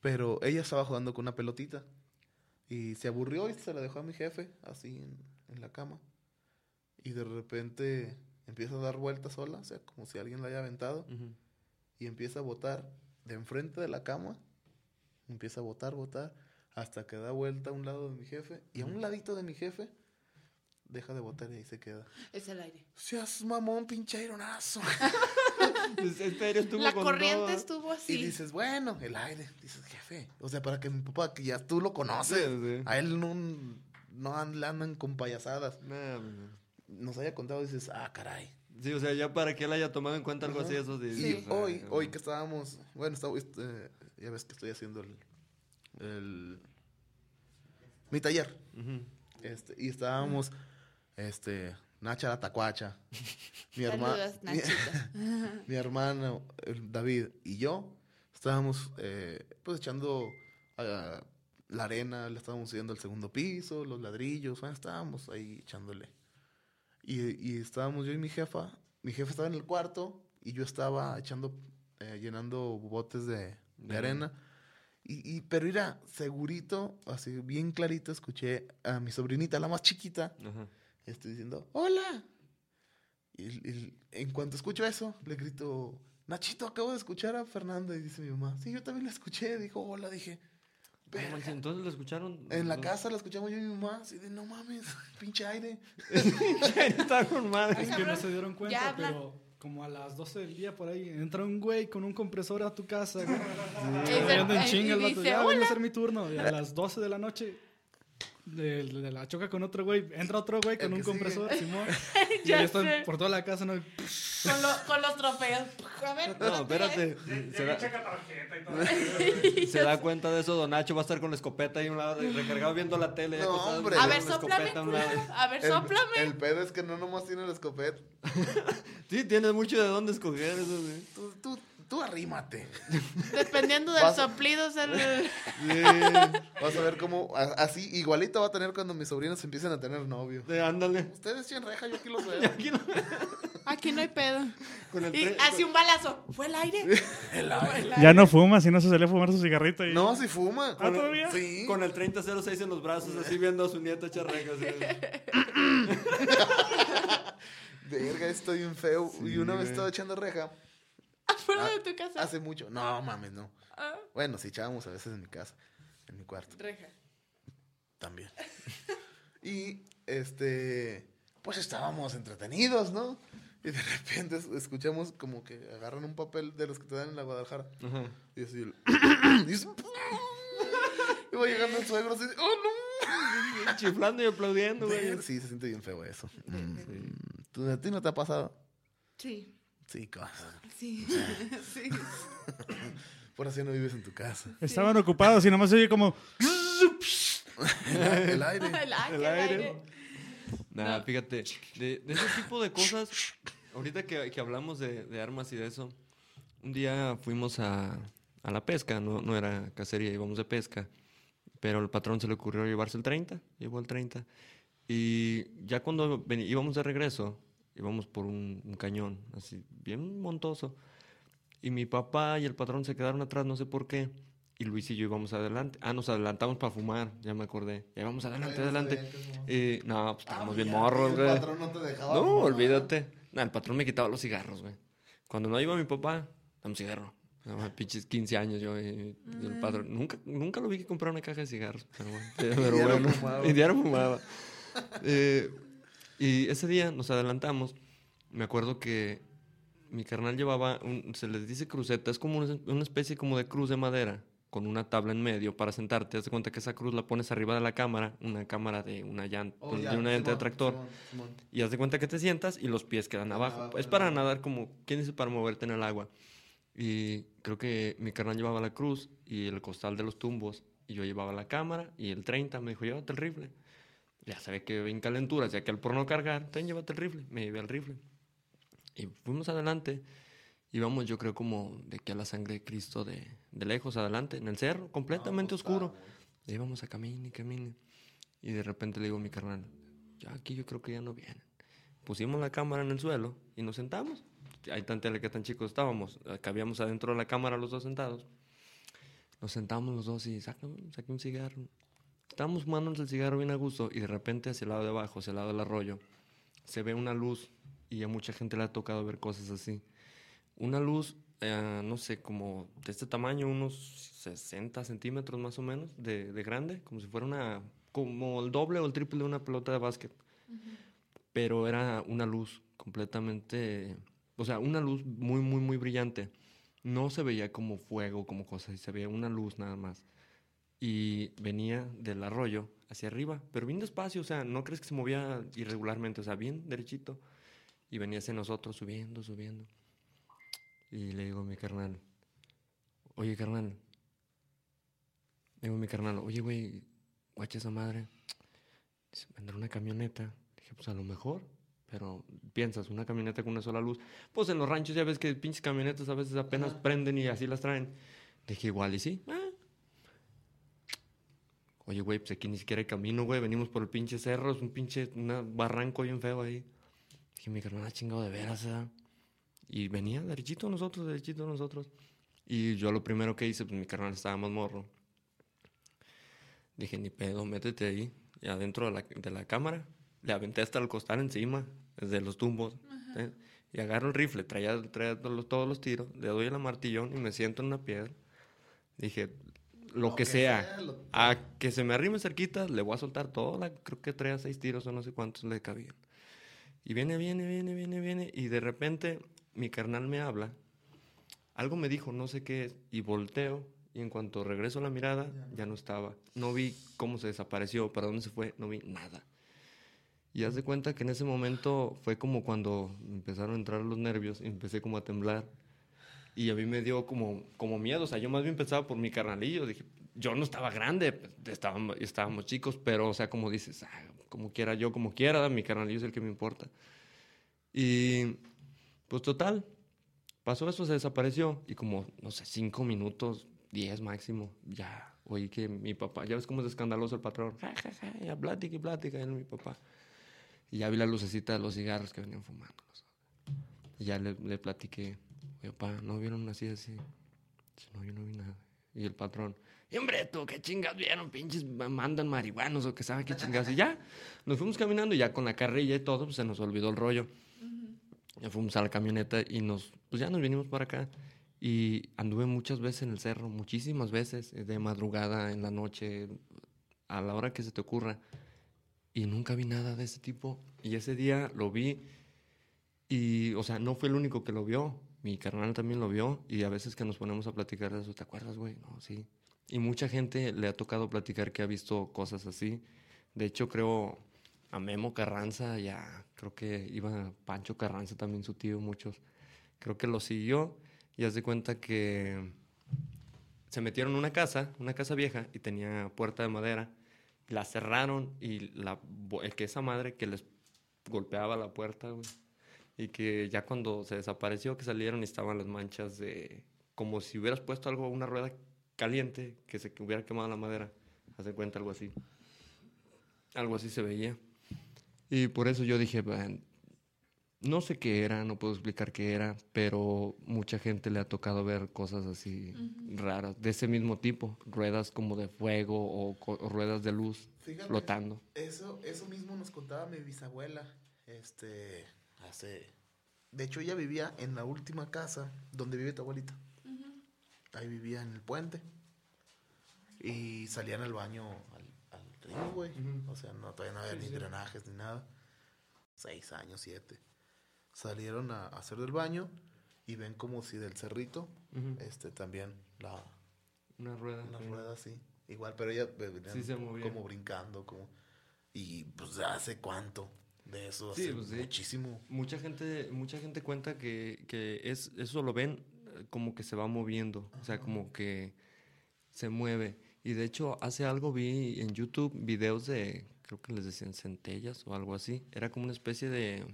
Pero ella estaba jugando con una pelotita y se aburrió y se la dejó a mi jefe así en, en la cama. Y de repente empieza a dar vueltas sola, o sea, como si alguien la haya aventado ujú. y empieza a botar de enfrente de la cama. Empieza a botar, botar hasta que da vuelta a un lado de mi jefe y a un ladito de mi jefe deja de botar y ahí se queda. Es el aire. Seas mamón, pinche aironazo. Pues, en serio, estuvo La con corriente todo. estuvo Y así. dices, bueno, el aire. Dices, jefe. O sea, para que mi papá, que ya tú lo conoces, Sí, sí. a él no, no andan con payasadas. Nah, Nos haya contado, dices, ah, caray. Sí, o sea, ya para que él haya tomado en cuenta algo así, eso sí. Y sí, o sea, hoy, hoy que estábamos, bueno, estaba, este, ya ves que estoy haciendo el, el mi taller. Este, y estábamos, este, Nacha la tacuacha, mi hermano, mi, mi hermano David y yo estábamos, eh, pues echando ah, la arena, le estábamos subiendo al segundo piso, los ladrillos, bueno, estábamos ahí echándole. Y, y estábamos yo y mi jefa, mi jefa estaba en el cuarto y yo estaba echando, eh, llenando botes de, arena. Y, y, pero era segurito, así bien clarito, escuché a mi sobrinita, la más chiquita, Ajá. Estoy diciendo, hola. Y, y en cuanto escucho eso, le grito, Nachito, acabo de escuchar a Fernanda. Y dice mi mamá, sí, yo también la escuché. Dijo, hola, dije, manches, "Verga". Entonces lo escucharon. En la casa la escuchamos yo y mi mamá, así de, no mames, pinche aire. Está con madre. Es que no se dieron cuenta, pero como a las 12 del día por ahí entra un güey con un compresor a tu casa. güey. Y en y chinga el vato. Ya, vengo a hacer mi turno. Y a las 12 de la noche de, de la choca con otro güey. Entra otro güey con un sigue. compresor, Simón. Y Ya ahí están sé. por toda la casa, ¿no? Con, lo- con los trofeos. A ver, No, espérate. Se Se da, checa tarjeta y todo. se da cuenta de eso, Don Nacho va a estar con la escopeta ahí a un lado, recargado viendo la tele. No, hombre. A ver, la soplame, a ver, El, soplame. el pedo es que no nomás tiene la escopeta. Sí, tienes mucho de dónde escoger eso, güey. Tú arrímate. Dependiendo del Vas- soplido, el... Vas a ver cómo, a- así, igualito va a tener cuando mis sobrinos empiecen a tener novio. Sí, ándale. Ustedes echen reja, yo aquí los veo. Aquí no- Aquí no hay pedo. con el Y así un balazo. ¿Fue el aire? El aire. Ya no fuma, si no se sale a fumar su cigarrito. Y... No, si fuma. ¿Ah, todavía? Sí. Con el 3006 en los brazos, así viendo a su nieta echar rejas. Verga, estoy bien feo. y una vez estaba echando reja. Afuera Ah, de tu casa. Hace mucho. No, mames, no. Ah, Bueno, sí echábamos a veces en mi casa. En mi cuarto reja. también. y este. Pues estábamos entretenidos, ¿no? Y de repente es- escuchamos como que agarran un papel de los que te dan en la Guadalajara. Y así. el- y, es- y va llegando el suegro así. ¡Oh, no! Chiflando y aplaudiendo, güey. Sí, se siente bien feo eso. Mm, ¿tú- ¿A ti no te ha pasado? Sí. Sí, cosas. Sí. sí. Por así no vives en tu casa. Estaban ocupados y nomás se oye como... El aire. El aire. El El aire. Nah, No. fíjate, de, de ese tipo de cosas, ahorita que, que hablamos de, de armas y de eso, un día fuimos a, a la pesca, no, no era cacería, íbamos de pesca, pero al patrón se le ocurrió llevarse el 30, llevó el 30, y ya cuando veni- íbamos de regreso, íbamos por un, un cañón, así, bien montoso, y mi papá y el patrón se quedaron atrás, no sé por qué, y Luis y yo íbamos adelante, ah, nos adelantamos para fumar, ya me acordé, ya íbamos adelante, adelante. Y no, pues estábamos bien morros, El güey. patrón no te dejaba. No, fumar. olvídate. No, el patrón me quitaba los cigarros, güey. Cuando no iba mi papá, dame un cigarro. No, pinches 15 años yo. y el patrón, nunca, nunca lo vi que comprar una caja de cigarros. Pero bueno. Pero bueno, fumaba. y diario fumaba. Eh, y ese día nos adelantamos. Me acuerdo que mi carnal llevaba, un- se les dice cruceta, es como una, una especie como de cruz de madera con una tabla en medio para sentarte. Haz de cuenta que esa cruz la pones arriba de la cámara, una cámara de una llanta, Oh, de ya, una llanta de tractor. Simón, Simón. Y haz de cuenta que te sientas y los pies quedan abajo. abajo, es para nadar como, ¿quién dice para moverte en el agua? Y creo que mi carnal llevaba la cruz y el costal de los tumbos. Y yo llevaba la cámara y el 30 me dijo, llévate el rifle. Ya sabía que en calenturas, ya que al por no cargar, ten, llévate el rifle. Me llevé el rifle. Y fuimos adelante. Íbamos, yo creo, como de que a la sangre de Cristo de, de lejos adelante, en el cerro, completamente pues, oscuro. Y íbamos a camine y camine. Y de repente le digo a mi carnal, ya aquí yo creo que ya no vienen. Pusimos la cámara en el suelo y nos sentamos. Hay tan tele que tan chicos estábamos. Cabíamos adentro de la cámara los dos sentados. Nos sentamos los dos y saqué un cigarro. Estábamos fumándonos el cigarro bien a gusto y de repente hacia el lado de abajo, hacia el lado del arroyo, se ve una luz y a mucha gente le ha tocado ver cosas así. Una luz, eh, no sé, como de este tamaño, unos 60 centímetros más o menos de, de grande, como si fuera una, como el doble o el triple de una pelota de básquet. pero era una luz completamente, o sea, una luz muy, muy, muy brillante. No se veía como fuego, como cosas, se veía una luz nada más. Y venía del arroyo hacia arriba, pero bien despacio, o sea, no crees que se movía irregularmente, o sea, bien derechito. Y venía hacia nosotros subiendo, subiendo. Y le digo a mi carnal, oye carnal, le digo a mi carnal, oye güey, guacha esa madre, Dice, vendrá una camioneta. Dije, pues a lo mejor, pero piensas, una camioneta con una sola luz. Pues en los ranchos ya ves que pinches camionetas a veces apenas prenden y así las traen. Dije, igual y sí. Ah. Oye, güey, pues aquí ni siquiera hay camino, güey. Venimos por el pinche cerro, es un pinche un barranco bien feo ahí. Dije, mi carnal, chingado de veras, ¿eh? Y venía derechito a nosotros, derechito a nosotros. Y yo lo primero que hice, pues mi carnal estaba más morro. Dije, ni pedo, métete ahí. Y adentro de la, de la cámara, le aventé hasta el costal encima, desde los tumbos. ¿eh? Y agarro el rifle, traía, traía todos, los, todos los tiros, le doy el martillón y me siento en una piedra. Dije, lo, que, sea, a que se me arrime cerquita, le voy a soltar toda creo que traía seis tiros o no sé cuántos le cabían. Y viene, viene, viene, viene, viene, y de repente mi carnal me habla, algo me dijo, no sé qué es, y volteo, y en cuanto regreso la mirada, ya no estaba. No vi cómo se desapareció, para dónde se fue, no vi nada. Y haz de cuenta que en ese momento fue como cuando empezaron a entrar los nervios, y empecé como a temblar. Y a mí me dio como, como miedo, o sea, yo más bien pensaba por mi carnalillo, dije, yo no estaba grande, estábamos, estábamos chicos, pero, o sea, como dices, ah, como quiera yo, como quiera, mi carnalillo es el que me importa. Y pues total, pasó eso, se desapareció y como, no sé, cinco minutos, diez máximo, ya oí que mi papá, ya ves cómo es escandaloso el patrón, ja, ja, ja, ya plática y plática, era mi papá. Y ya vi la lucecita de los cigarros que venían fumando. Y ya le, le platiqué, papá, ¿no vieron así, así? No, yo no vi nada. Y el patrón, y hombre, tú, qué chingas vieron, pinches mandan marihuanos o que sabe qué chingas. Y ya, nos fuimos caminando y ya con la carrilla y todo, pues se nos olvidó el rollo. Ya fuimos a la camioneta y nos, pues ya nos vinimos para acá. Y anduve muchas veces en el cerro, muchísimas veces, eh, de madrugada, en la noche, a la hora que se te ocurra. Y nunca vi nada de ese tipo. Y ese día lo vi y, o sea, no fue el único que lo vio. Mi carnal también lo vio y a veces que nos ponemos a platicar de eso, ¿te acuerdas, güey? No, sí. Y mucha gente le ha tocado platicar que ha visto cosas así. De hecho, creo a Memo Carranza, ya creo que iba Pancho Carranza también, su tío, muchos. Creo que lo siguió y haz de cuenta que se metieron en una casa, una casa vieja, y tenía puerta de madera. La cerraron y la, el que esa madre que les golpeaba la puerta, güey. Y que ya cuando se desapareció, que salieron y estaban las manchas de... Como si hubieras puesto algo, una rueda caliente, que se hubiera quemado la madera. Haz de cuenta algo así. Algo así se veía. Y por eso yo dije, no sé qué era, no puedo explicar qué era, pero mucha gente le ha tocado ver cosas así raras, de ese mismo tipo, ruedas como de fuego o, o ruedas de luz Fíjate, flotando. Eso, eso mismo nos contaba mi bisabuela, este, hace... De hecho, ella vivía en la última casa donde vive tu abuelita. Ahí vivía en el puente. Y salían al baño al, al río, güey. O sea, no, todavía no había Sí, ni sí. drenajes ni nada. Seis años, siete. Salieron a, a hacer del baño y ven como si del cerrito, este, también la, Una rueda. una sí. rueda así. Igual, pero ella eh, Sí se movía. como brincando, como... Y pues hace cuánto de eso, Sí, hace pues, sí. muchísimo. Mucha gente, mucha gente cuenta que, que es, eso lo ven eh, como que se va moviendo, o sea, como que se mueve. Y de hecho, hace algo vi en YouTube videos de, creo que les decían centellas o algo así. Era como una especie de,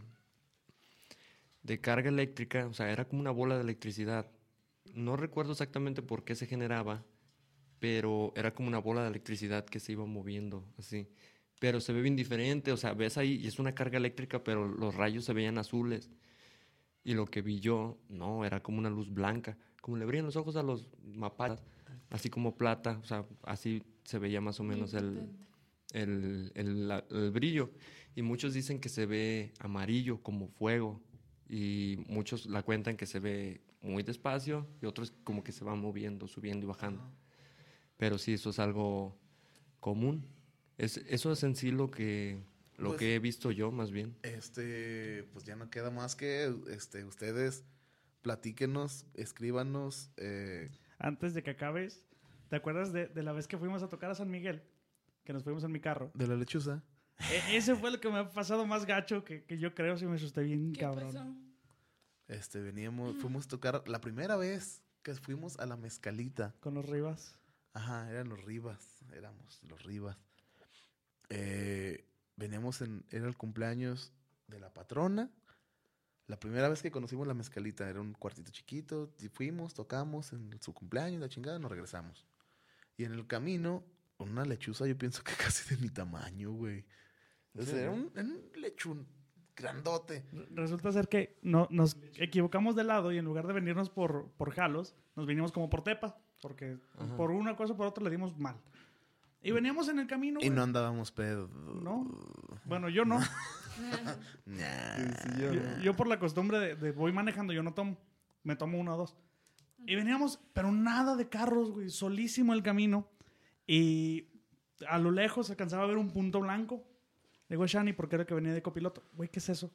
de carga eléctrica, o sea, era como una bola de electricidad. No recuerdo exactamente por qué se generaba, pero era como una bola de electricidad que se iba moviendo así. Pero se ve bien diferente, o sea, ves ahí y es una carga eléctrica, pero los rayos se veían azules. Y lo que vi yo, no, era como una luz blanca, como le brillan los ojos a los mapatas, así como plata, o sea, así se veía más o menos el, el, el- el brillo. Y muchos dicen que se ve amarillo, como fuego. Y muchos la cuentan que se ve muy despacio y otros como que se va moviendo, subiendo y bajando. Pero sí, eso es algo común. Es, eso es en sí lo que, Lo Pues- que he visto yo, más bien. Este, pues ya no queda más que este, ustedes platíquenos, escríbanos. eh, Antes de que acabes, ¿te acuerdas de, de la vez que fuimos a tocar a San Miguel? Que nos fuimos en mi carro. de la lechuza. E- ese fue lo que me ha pasado más gacho que, que yo creo si me asusté bien ¿Qué cabrón. pasó? Este, veníamos, fuimos a tocar la primera vez que fuimos a la mezcalita. Con los Rivas. Ajá, eran los Rivas, éramos los Rivas. Eh, veníamos en, era el cumpleaños de la patrona. La primera vez que conocimos la mezcalita era un cuartito chiquito, y fuimos, tocamos en su cumpleaños, la chingada, nos regresamos. Y en el camino, una lechuza, yo pienso que casi de mi tamaño, güey. Era un, era un lechón grandote. Re- Resulta ser que no, nos equivocamos de lado y en lugar de venirnos por, por Jalos, nos vinimos como por Tepa. Porque Ajá. por una cosa o por otra le dimos mal. Y veníamos en el camino. Y güey. no andábamos pedo. No. Bueno, yo no. Nah. Yo, yo por la costumbre de, de voy manejando, yo no tomo. Me tomo uno o dos. Y veníamos, pero nada de carros, güey. Solísimo el camino. Y a lo lejos se alcanzaba a ver un punto blanco. Le digo a Shani, porque era que venía de copiloto. Güey, ¿qué es eso?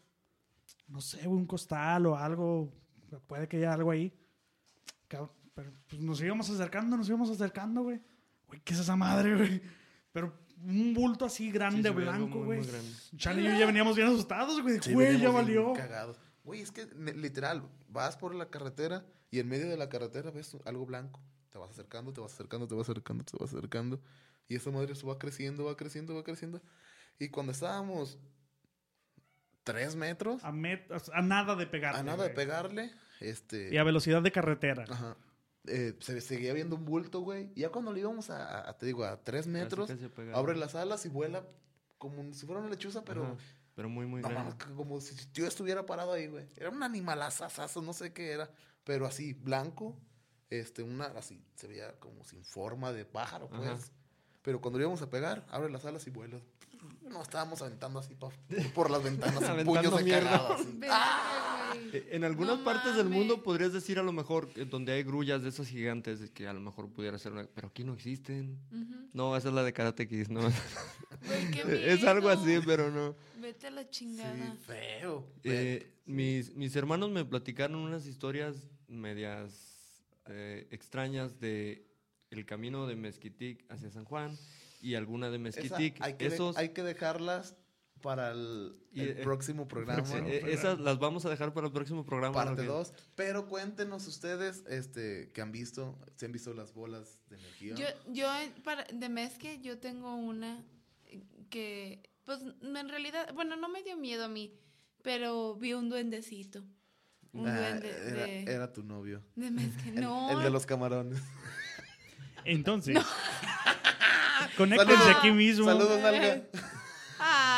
No sé, güey, un costal o algo. Puede que haya algo ahí. Pero pues, nos íbamos acercando, nos íbamos acercando, güey. Güey, ¿qué es esa madre, güey? Pero un bulto así Sí, grande, blanco, güey. Shani y yo ya veníamos bien asustados, güey. Sí, Güey, ya valió. cagados. Güey, es que literal, vas por la carretera y en medio de la carretera ves algo blanco. Te vas acercando, te vas acercando, te vas acercando, te vas acercando. Y esa madre va creciendo, va creciendo, va creciendo. Y cuando estábamos tres metros, A, met- a nada de pegar. a nada de pegarle, este... Y a velocidad de carretera. Ajá. Eh, se seguía viendo un bulto, güey. Y ya cuando le íbamos a, a- te digo, a tres metros, Casi, casi apegado. abre las alas y vuela como si fuera una lechuza, pero... Ajá, Pero muy, muy No grande. como si yo estuviera parado ahí, güey. Era un animalazazazo, no sé qué era. Pero así, blanco. Este, una, así, se veía como sin forma de pájaro, pues. Ajá. Pero cuando le íbamos a pegar, abre las alas y vuela. Nos estábamos aventando así pa- por, las ventanas, puños de mierda. cagado, así. Eh, En algunas No partes del mundo podrías decir a lo mejor eh, donde hay grullas de esas gigantes que a lo mejor pudiera ser una... Pero aquí no existen. No, esa es la de Karate Kid, ¿no? Es algo así, pero no. Vete a la chingada. Sí, feo. Eh, mis, mis hermanos me platicaron unas historias medias eh, extrañas de el camino de Mezquitic hacia San Juan y alguna de Esa Mezquitic. hay, que de- Esos, hay que dejarlas para el, Y, el eh, próximo programa. eh, eh, esas las vamos a dejar para el próximo programa. Parte porque- 2. Pero cuéntenos ustedes este, que han visto, si han visto las bolas de energía. Yo, yo eh, para, de mezque, yo tengo una que, pues, en realidad, bueno, no me dio miedo a mí, pero vi un duendecito. Un Ah, duende era, de, era tu novio. de mezque. El, No, el de los camarones. Entonces, conéctense Saludos. aquí mismo. Saludos, Nalga.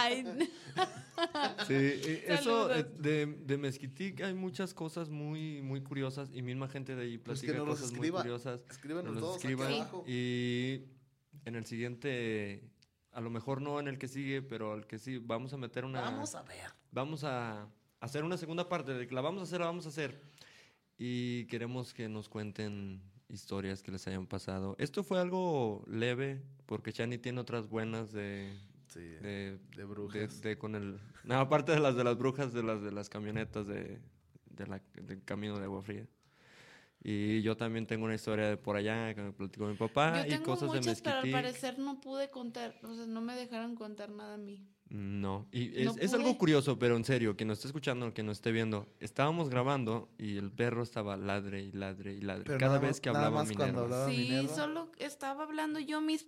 Ay, Sí, eh, eso eh, de, de Mezquitic hay muchas cosas muy, muy curiosas y misma gente de ahí Pues que platica nos los cosas escriba. muy curiosas. Escríbanos nos los todos aquí escriban abajo. y en el siguiente, a lo mejor no en el que sigue, pero al que sí, vamos a meter una... Vamos a ver. vamos a hacer una segunda parte, de que la vamos a hacer, la vamos a hacer. Y queremos que nos cuenten historias que les hayan pasado. Esto fue algo leve, porque Chani tiene otras buenas de... Sí, de, de de, brujas. de con el no aparte de las de las brujas de las de las camionetas de, de la, del camino de agua fría y yo también tengo una historia de por allá que me platicó mi papá yo y tengo cosas de muchas, pero al mezquitic parecer no pude contar, o sea, no me dejaron contar nada a mí. no y es, No es algo curioso pero en serio quien nos esté escuchando quien nos esté viendo estábamos grabando y el perro estaba ladre y ladre y ladre Pero cada nada vez más- que nada hablaba más cuando Minerva. hablaba Sí, Minerva. solo estaba hablando yo mis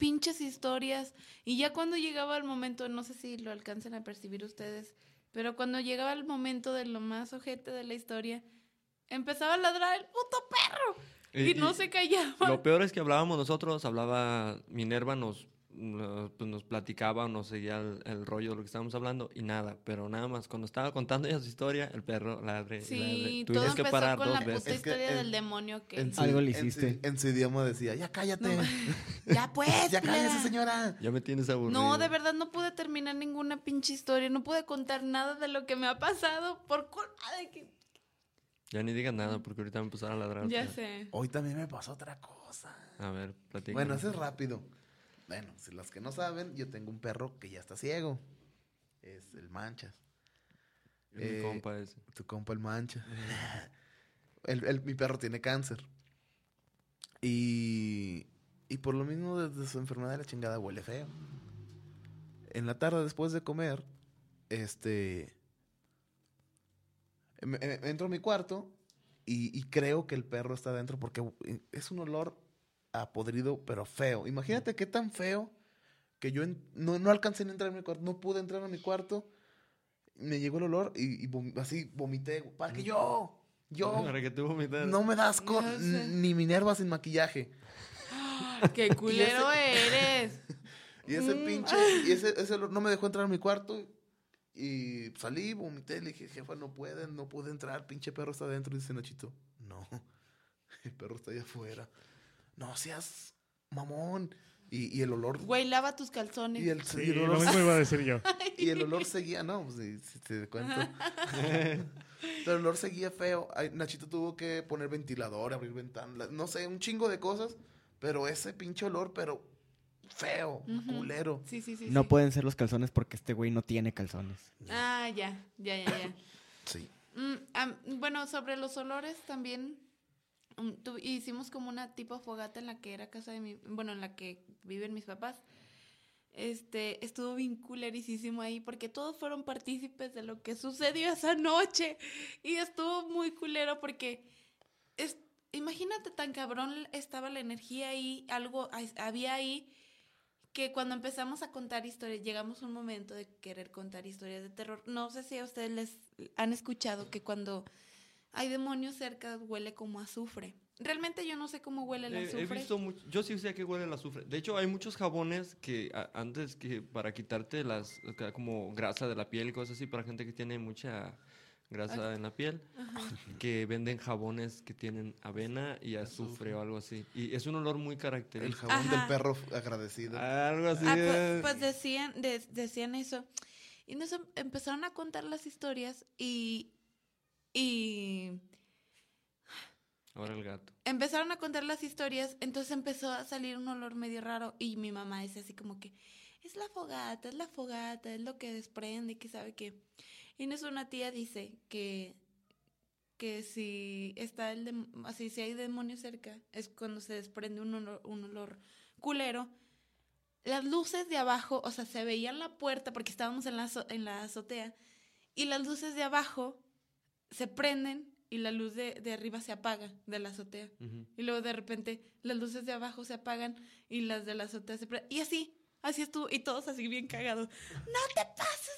pinches historias y ya cuando llegaba el momento, no sé si lo alcancen a percibir ustedes, pero cuando llegaba el momento de lo más ojete de la historia, empezaba a ladrar el puto perro y, Y- no se callaba. Lo peor es que hablábamos nosotros, hablaba Minerva, nos, nos, pues nos platicaba, nos seguía el, el rollo de lo que estábamos hablando y nada, pero nada más, cuando estaba contando ella su historia, el perro ladre Sí, ladre. todo Tuvimos que empezó parar con dos la puta veces. Es que historia en- del demonio que... En su- Algo le en su- hiciste. En su, idioma decía, ya cállate. Ya pues, ya cállese, señora. Ya me tienes aburrido. No, de verdad no pude terminar ninguna pinche historia, no pude contar nada de lo que me ha pasado por culpa de que... Ya ni digas nada porque ahorita me empezaron a ladrar. Ya sé. Hoy también me pasó otra cosa. A ver, platica. Bueno, eso es rápido. Bueno, si los que no saben, yo tengo un perro que ya está ciego. es el Manchas. Mi Eh, compa ese. Tu compa el Manchas. El- el- mi perro tiene cáncer. Y, y por lo mismo, desde su enfermedad de la chingada huele feo. En la tarde, después de comer, este. me- me- entro a mi cuarto y, y creo que el perro está dentro porque es un olor a podrido, pero feo. Imagínate qué tan feo que yo en- no, no alcancé a entrar a mi cuarto, no pude entrar a mi cuarto. Me llegó el olor y, y vom- así vomité. Para que yo, yo, Para que tú vomitaras. no me das con sé. ni Minerva sin maquillaje. ¡Qué culero eres! Y ese Mm. pinche, y ese, ese olor no me dejó entrar a mi cuarto. Y salí, vomité, le dije, jefa, no pueden, no pude entrar, pinche perro está adentro. Y dice Nachito, no, el perro está allá afuera. No seas mamón. Y, y el olor, Güey, lava tus calzones. y el, Sí, y el lo olor, mismo iba a decir yo. y el olor seguía, no, pues si, te cuento. Pero el olor seguía feo. Ay, Nachito tuvo que poner ventilador, abrir ventanas, no sé, un chingo de cosas. Pero ese pinche olor, pero feo, culero. Sí, sí, sí. No sí. pueden ser los calzones porque este güey no tiene calzones. Ah, ya, ya, ya, ya. Sí. Mm, bueno, sobre los olores también mm, tu- hicimos como una tipo fogata en la que era casa de mi, bueno, en la que viven mis papás. Este, estuvo bien culerísimo ahí porque todos fueron partícipes de lo que sucedió esa noche y estuvo muy culero porque es, imagínate tan cabrón estaba la energía ahí, algo había ahí que cuando empezamos a contar historias, llegamos a un momento de querer contar historias de terror. No sé si a ustedes les han escuchado que cuando hay demonios cerca huele como azufre. Realmente yo no sé cómo huele el Eh, he azufre. visto mucho, yo sí sé que huele el azufre. De hecho, hay muchos jabones que a- antes que para quitarte las como grasa de la piel y cosas así para gente que tiene mucha grasa en la piel, que venden jabones que tienen avena y azufre o algo así. Y es un olor muy El característico. jabón Ajá. del perro agradecido. Algo así. Ah, pues, es. pues decían, de- decían eso. Y nos em- empezaron a contar las historias y, y Ahora el gato. empezaron a contar las historias, entonces empezó a salir un olor medio raro y mi mamá dice así como que es la fogata, es la fogata, es lo que desprende, que sabe que. Y en eso una tía dice que que si está el dem- así si hay demonio cerca es cuando se desprende un olor, un olor culero. Las luces de abajo, o sea, se veían la puerta porque estábamos en la, en la azotea y las luces de abajo se prenden y la luz de, de arriba se apaga de la azotea. Y luego de repente las luces de abajo se apagan y las de la azotea se prenden. Y así, así estuvo. Y todos así bien cagados. ¡No te pases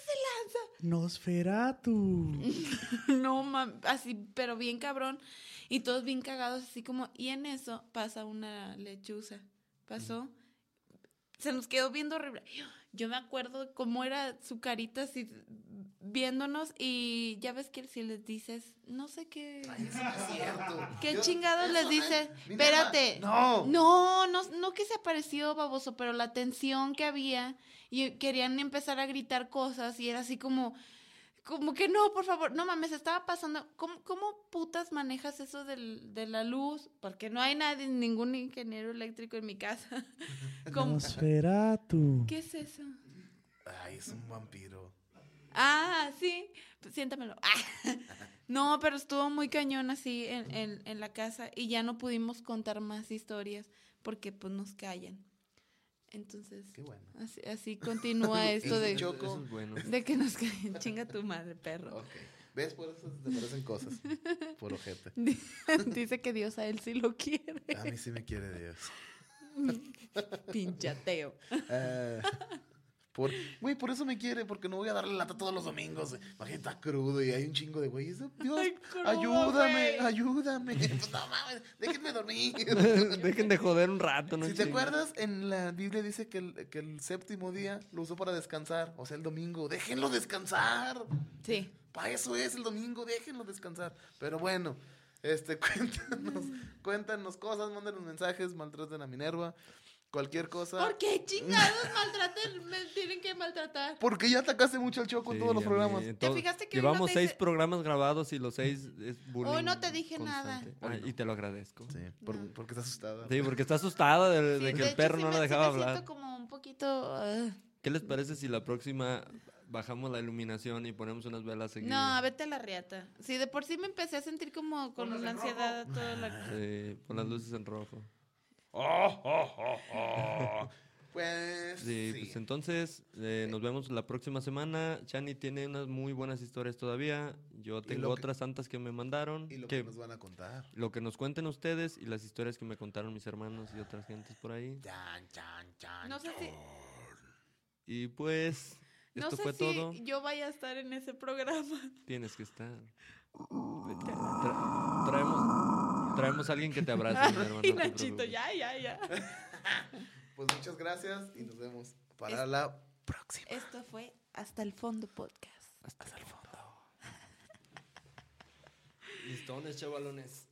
Nosferatu. de lanza! no, mam, así, pero bien cabrón. Y todos bien cagados, así como. Y en eso pasa una lechuza. Pasó. Se nos quedó viendo horrible. Yo me acuerdo cómo era su carita así viéndonos. Y ya ves que si les dices, no sé qué. Ay, eso no es cierto. ¿Qué Yo- chingados les no dice? es- Minerva, Espérate. No. No, no, no que se apareció baboso, pero la tensión que había y querían empezar a gritar cosas y era así como, como que no, por favor, no mames, estaba pasando. ¿Cómo, cómo putas manejas eso del, de la luz? Porque no hay nadie, ningún ingeniero eléctrico en mi casa. ¿Cómo? Nosferatu. ¿Qué es eso? Ay, es un vampiro. Ah, sí, pues siéntamelo. No, pero estuvo muy cañón así en, en, en la casa y ya no pudimos contar más historias porque pues nos callan. Entonces, Qué bueno. así, así continúa esto de, Choco. es bueno. de que nos callen. Chinga tu madre, perro. Ok. ¿Ves? Por eso te parecen cosas. Por ojete. Dice que Dios a él sí lo quiere. A mí sí me quiere Dios. Pinchateo. Eh, por, güey, por eso me quiere, porque no voy a darle lata todos los domingos. Imagínate, está crudo y hay un chingo de güeyes. Dios, Ay, crudo, ayúdame, ayúdame. Pues no mames, déjenme dormir. Dejen de joder un rato, ¿no? Si te chingues. acuerdas, en la Biblia dice que el, que el séptimo día lo usó para descansar, o sea, el domingo. Déjenlo descansar. Sí. Para eso es el domingo, déjenlo descansar. Pero bueno, este, cuéntanos, cuéntanos cosas, mándenos mensajes, maltraten a Minerva, cualquier cosa. ¿Por qué chingados maltraten? Me tienen que maltratar. Porque ya atacaste mucho al Choco en Sí, todos los programas. me- ¿Te fijaste que Llevamos no te seis hice- programas grabados y los seis es bullying Hoy no te dije constante. nada. Ah, y te lo agradezco. Sí, por- No. porque estás asustada. Sí, porque está asustada de, de Sí, que de el perro hecho, no sí la me- sí dejaba me hablar. siento como un poquito... ah, ¿Qué les parece si la próxima bajamos la iluminación y ponemos unas velas aquí. No, vete a la riata. Sí, de por sí me empecé a sentir como con la ansiedad. Toda la... Sí, con las luces en rojo. Pues Sí, sí. pues entonces eh, nos vemos la próxima semana. Chani tiene unas muy buenas historias todavía. Yo tengo que- otras tantas que me mandaron. Y lo que, que nos van a contar. lo que nos cuenten ustedes y las historias que me contaron mis hermanos y otras gentes por ahí. Chan, chan, chan, No sé si, Y pues, no esto sé fue si todo. yo vaya a estar en ese programa. Tienes que estar. Vete a la- Tra- traemos, traemos a alguien que te abrace, mi hermano. Nachito, ya, ya, ya. Pues muchas gracias y nos vemos para Es- la próxima. Esto fue Hasta el Fondo Podcast. Hasta el fondo. Listones, chavalones.